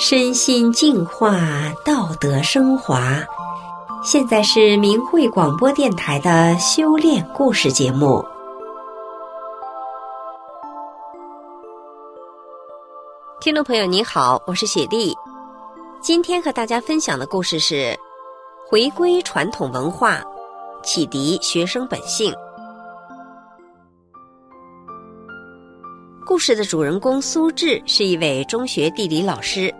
身心净化，道德升华。现在是明慧广播电台的修炼故事节目。听众朋友，你好，我是雪莉。今天和大家分享的故事是：回归传统文化，启迪学生本性。故事的主人公苏轼是一位中学地理老师。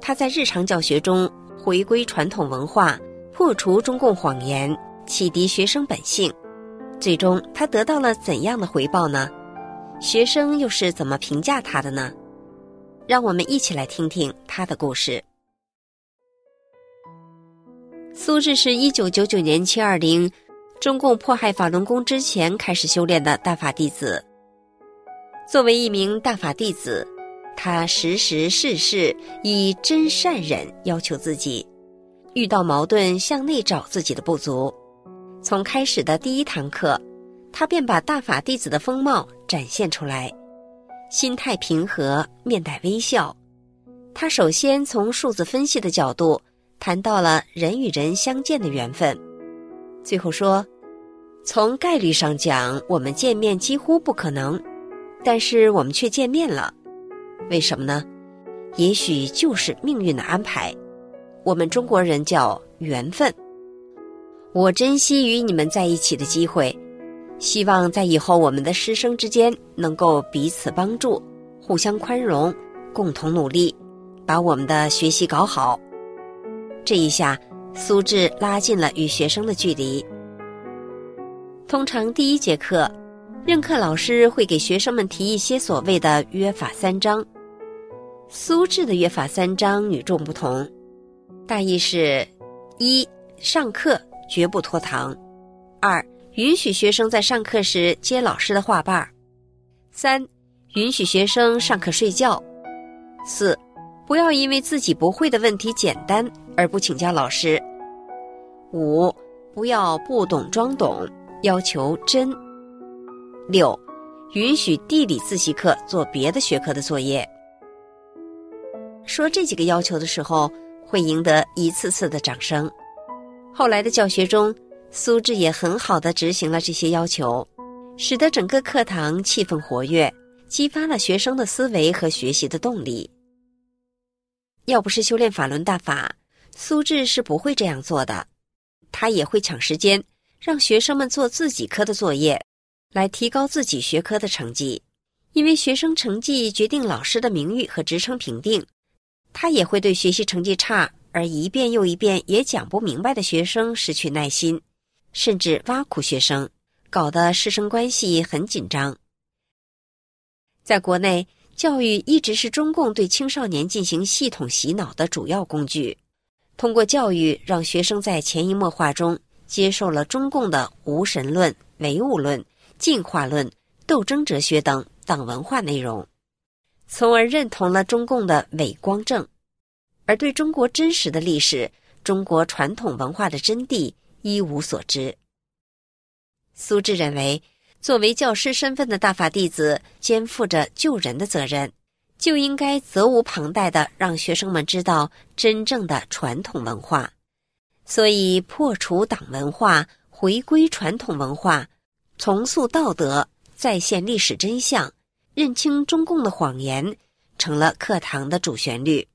他在日常教学中回归传统文化，破除中共谎言，启迪学生本性。最终，他得到了怎样的回报呢？学生又是怎么评价他的呢？让我们一起来听听他的故事。苏轼是一九九九年七二零，中共迫害法轮功之前开始修炼的大法弟子。作为一名大法弟子。他时时事事以真善忍要求自己，遇到矛盾向内找自己的不足。从开始的第一堂课，他便把大法弟子的风貌展现出来，心态平和，面带微笑。他首先从数字分析的角度谈到了人与人相见的缘分，最后说，从概率上讲，我们见面几乎不可能，但是我们却见面了。为什么呢？也许就是命运的安排。我们中国人叫缘分。我珍惜与你们在一起的机会，希望在以后我们的师生之间能够彼此帮助，互相宽容，共同努力，把我们的学习搞好。这一下，苏轼拉近了与学生的距离。通常第一节课，任课老师会给学生们提一些所谓的约法三章。苏轼的约法三章与众不同，大意是：一、上课绝不拖堂；二、允许学生在上课时接老师的话瓣；三、允许学生上课睡觉；四、不要因为自己不会的问题简单而不请教老师；五、不要不懂装懂，要求真；六、允许地理自习课做别的学科的作业。说这几个要求的时候，会赢得一次次的掌声。后来的教学中，苏轼也很好的执行了这些要求，使得整个课堂气氛活跃，激发了学生的思维和学习的动力。要不是修炼法轮大法，苏轼是不会这样做的。他也会抢时间，让学生们做自己科的作业，来提高自己学科的成绩。因为学生成绩决定老师的名誉和职称评定。他也会对学习成绩差而一遍又一遍也讲不明白的学生失去耐心，甚至挖苦学生，搞得师生关系很紧张。在国内，教育一直是中共对青少年进行系统洗脑的主要工具。通过教育，让学生在潜移默化中接受了中共的无神论、唯物论、进化论、斗争哲学等党文化内容。从而认同了中共的伪光正，而对中国真实的历史、中国传统文化的真谛一无所知。苏轼认为，作为教师身份的大法弟子，肩负着救人的责任，就应该责无旁贷的让学生们知道真正的传统文化。所以，破除党文化，回归传统文化，重塑道德，再现历史真相。认清中共的谎言，成了课堂的主旋律。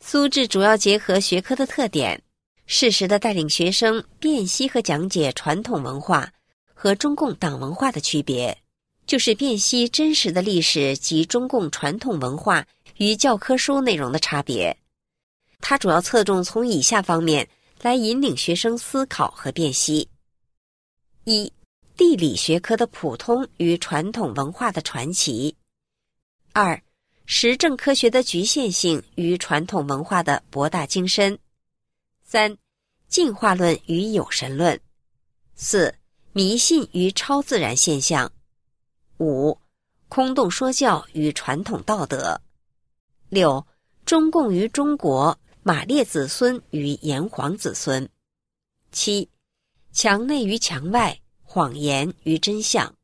苏轼主要结合学科的特点，适时的带领学生辨析和讲解传统文化和中共党文化的区别，就是辨析真实的历史及中共传统文化与教科书内容的差别。他主要侧重从以下方面来引领学生思考和辨析：一。地理学科的普通与传统文化的传奇；二、实证科学的局限性与传统文化的博大精深；三、进化论与有神论；四、迷信与超自然现象；五、空洞说教与传统道德；六、中共与中国，马列子孙与炎黄子孙；七、墙内与墙外。谎言与真相，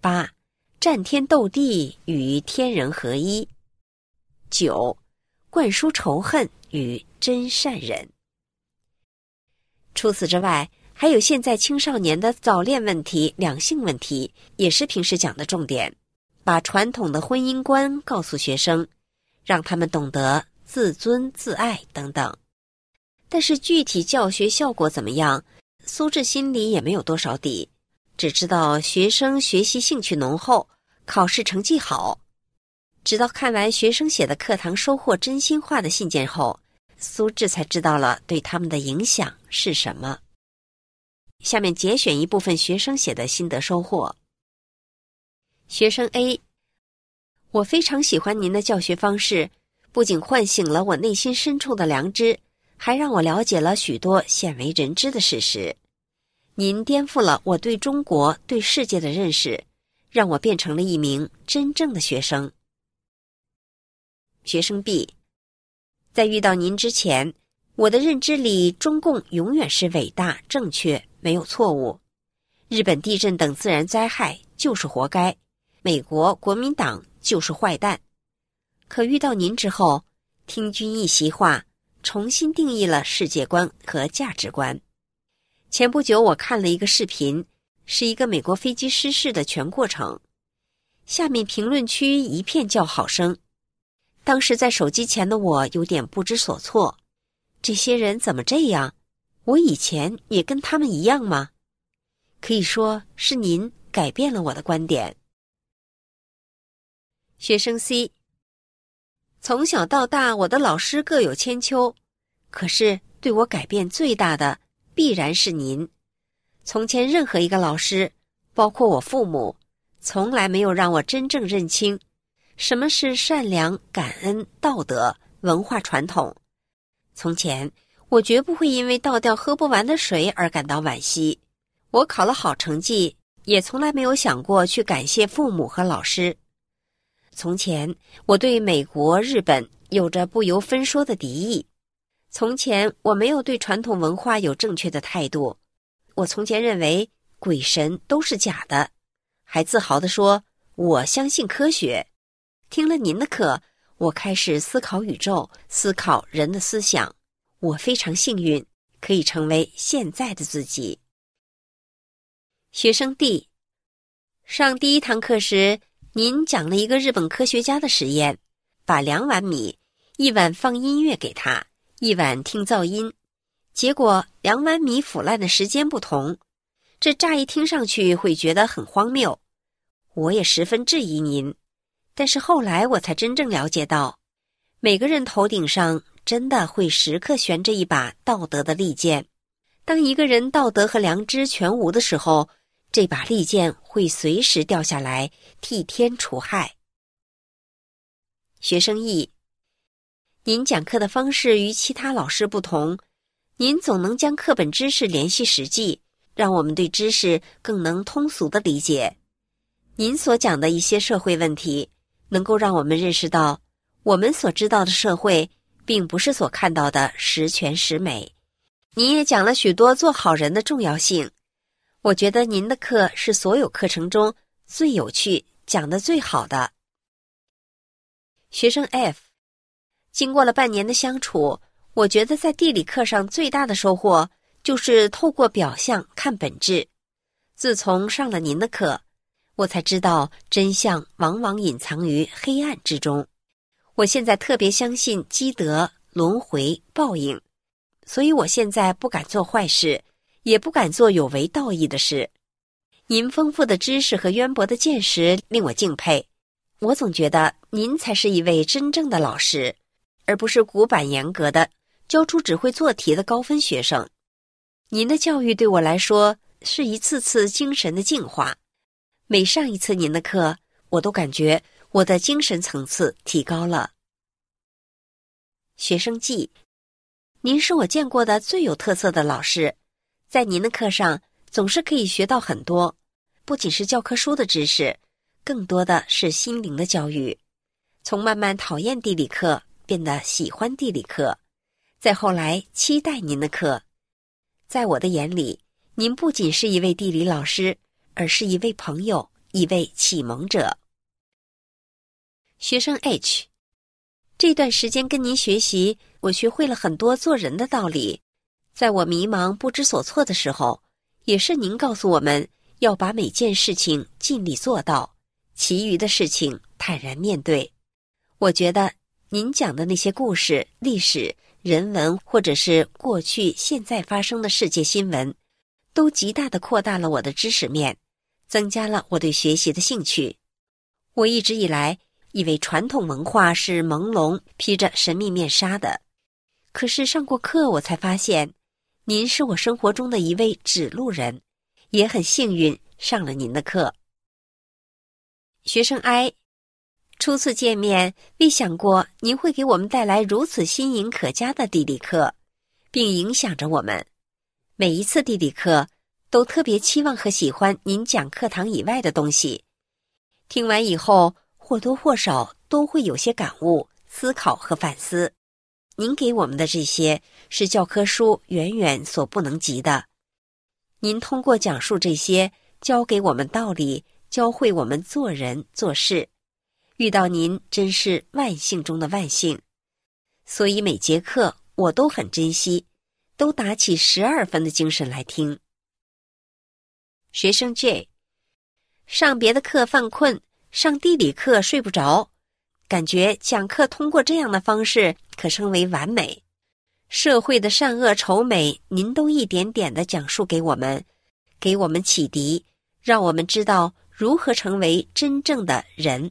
八，战天斗地与天人合一，九，灌输仇恨与真善人。除此之外，还有现在青少年的早恋问题、两性问题，也是平时讲的重点。把传统的婚姻观告诉学生，让他们懂得自尊自爱等等。但是具体教学效果怎么样，苏智心里也没有多少底，只知道学生学习兴趣浓厚，考试成绩好。直到看完学生写的课堂收获真心话的信件后，苏智才知道了对他们的影响是什么。下面节选一部分学生写的心得收获。学生 A，我非常喜欢您的教学方式，不仅唤醒了我内心深处的良知，还让我了解了许多鲜为人知的事实。您颠覆了我对中国、对世界的认识，让我变成了一名真正的学生。学生 B，在遇到您之前，我的认知里，中共永远是伟大、正确。没有错误，日本地震等自然灾害就是活该，美国国民党就是坏蛋。可遇到您之后，听君一席话，重新定义了世界观和价值观。前不久我看了一个视频，是一个美国飞机失事的全过程，下面评论区一片叫好声。当时在手机前的我有点不知所措，这些人怎么这样？我以前也跟他们一样吗？可以说是您改变了我的观点。学生 C，从小到大，我的老师各有千秋，可是对我改变最大的必然是您。从前任何一个老师，包括我父母，从来没有让我真正认清什么是善良、感恩、道德、文化传统。从前。我绝不会因为倒掉喝不完的水而感到惋惜。我考了好成绩，也从来没有想过去感谢父母和老师。从前，我对美国、日本有着不由分说的敌意。从前，我没有对传统文化有正确的态度。我从前认为鬼神都是假的，还自豪地说我相信科学。听了您的课，我开始思考宇宙，思考人的思想。我非常幸运，可以成为现在的自己。学生 D，上第一堂课时，您讲了一个日本科学家的实验：把两碗米，一碗放音乐给他，一碗听噪音，结果两碗米腐烂的时间不同。这乍一听上去会觉得很荒谬，我也十分质疑您。但是后来我才真正了解到，每个人头顶上。真的会时刻悬着一把道德的利剑。当一个人道德和良知全无的时候，这把利剑会随时掉下来，替天除害。学生 E，您讲课的方式与其他老师不同，您总能将课本知识联系实际，让我们对知识更能通俗的理解。您所讲的一些社会问题，能够让我们认识到，我们所知道的社会。并不是所看到的十全十美。您也讲了许多做好人的重要性。我觉得您的课是所有课程中最有趣、讲得最好的。学生 F，经过了半年的相处，我觉得在地理课上最大的收获就是透过表象看本质。自从上了您的课，我才知道真相往往隐藏于黑暗之中。我现在特别相信积德、轮回、报应，所以我现在不敢做坏事，也不敢做有违道义的事。您丰富的知识和渊博的见识令我敬佩，我总觉得您才是一位真正的老师，而不是古板严格的教出只会做题的高分学生。您的教育对我来说是一次次精神的净化，每上一次您的课，我都感觉。我的精神层次提高了。学生记您是我见过的最有特色的老师，在您的课上总是可以学到很多，不仅是教科书的知识，更多的是心灵的教育。从慢慢讨厌地理课变得喜欢地理课，再后来期待您的课。在我的眼里，您不仅是一位地理老师，而是一位朋友，一位启蒙者。学生 H，这段时间跟您学习，我学会了很多做人的道理。在我迷茫不知所措的时候，也是您告诉我们要把每件事情尽力做到，其余的事情坦然面对。我觉得您讲的那些故事、历史、人文，或者是过去、现在发生的世界新闻，都极大地扩大了我的知识面，增加了我对学习的兴趣。我一直以来以为传统文化是朦胧、披着神秘面纱的，可是上过课，我才发现，您是我生活中的一位指路人，也很幸运上了您的课。学生 I，初次见面，未想过您会给我们带来如此新颖可嘉的地理课，并影响着我们。每一次地理课，都特别期望和喜欢您讲课堂以外的东西。听完以后，或多或少都会有些感悟、思考和反思。您给我们的这些，是教科书远远所不能及的。您通过讲述这些，教给我们道理，教会我们做人做事。遇到您，真是万幸中的万幸。所以每节课我都很珍惜，都打起十二分的精神来听。学生 J。上别的课犯困，上地理课睡不着，感觉讲课通过这样的方式可称为完美。社会的善恶丑美，您都一点点的讲述给我们，给我们启迪，让我们知道如何成为真正的人。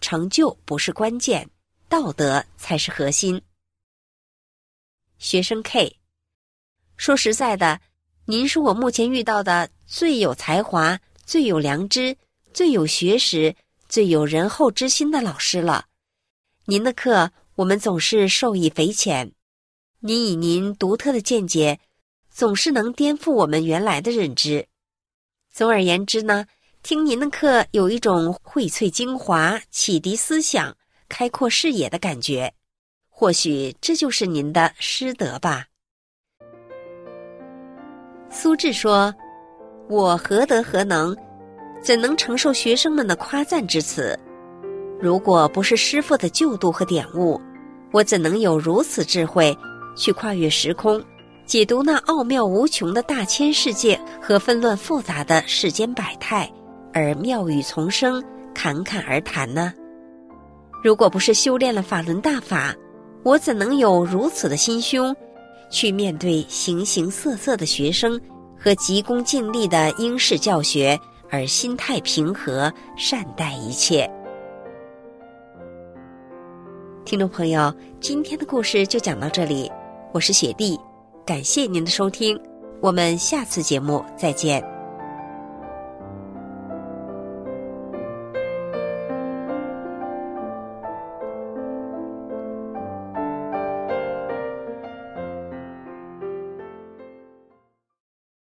成就不是关键，道德才是核心。学生 K，说实在的，您是我目前遇到的最有才华。最有良知、最有学识、最有仁厚之心的老师了。您的课我们总是受益匪浅。您以您独特的见解，总是能颠覆我们原来的认知。总而言之呢，听您的课有一种荟萃精华、启迪思想、开阔视野的感觉。或许这就是您的师德吧。苏轼说。我何德何能，怎能承受学生们的夸赞之词？如果不是师傅的救度和点悟，我怎能有如此智慧，去跨越时空，解读那奥妙无穷的大千世界和纷乱复杂的世间百态，而妙语丛生，侃侃而谈呢？如果不是修炼了法轮大法，我怎能有如此的心胸，去面对形形色色的学生？和急功近利的应试教学，而心态平和，善待一切。听众朋友，今天的故事就讲到这里，我是雪弟，感谢您的收听，我们下次节目再见。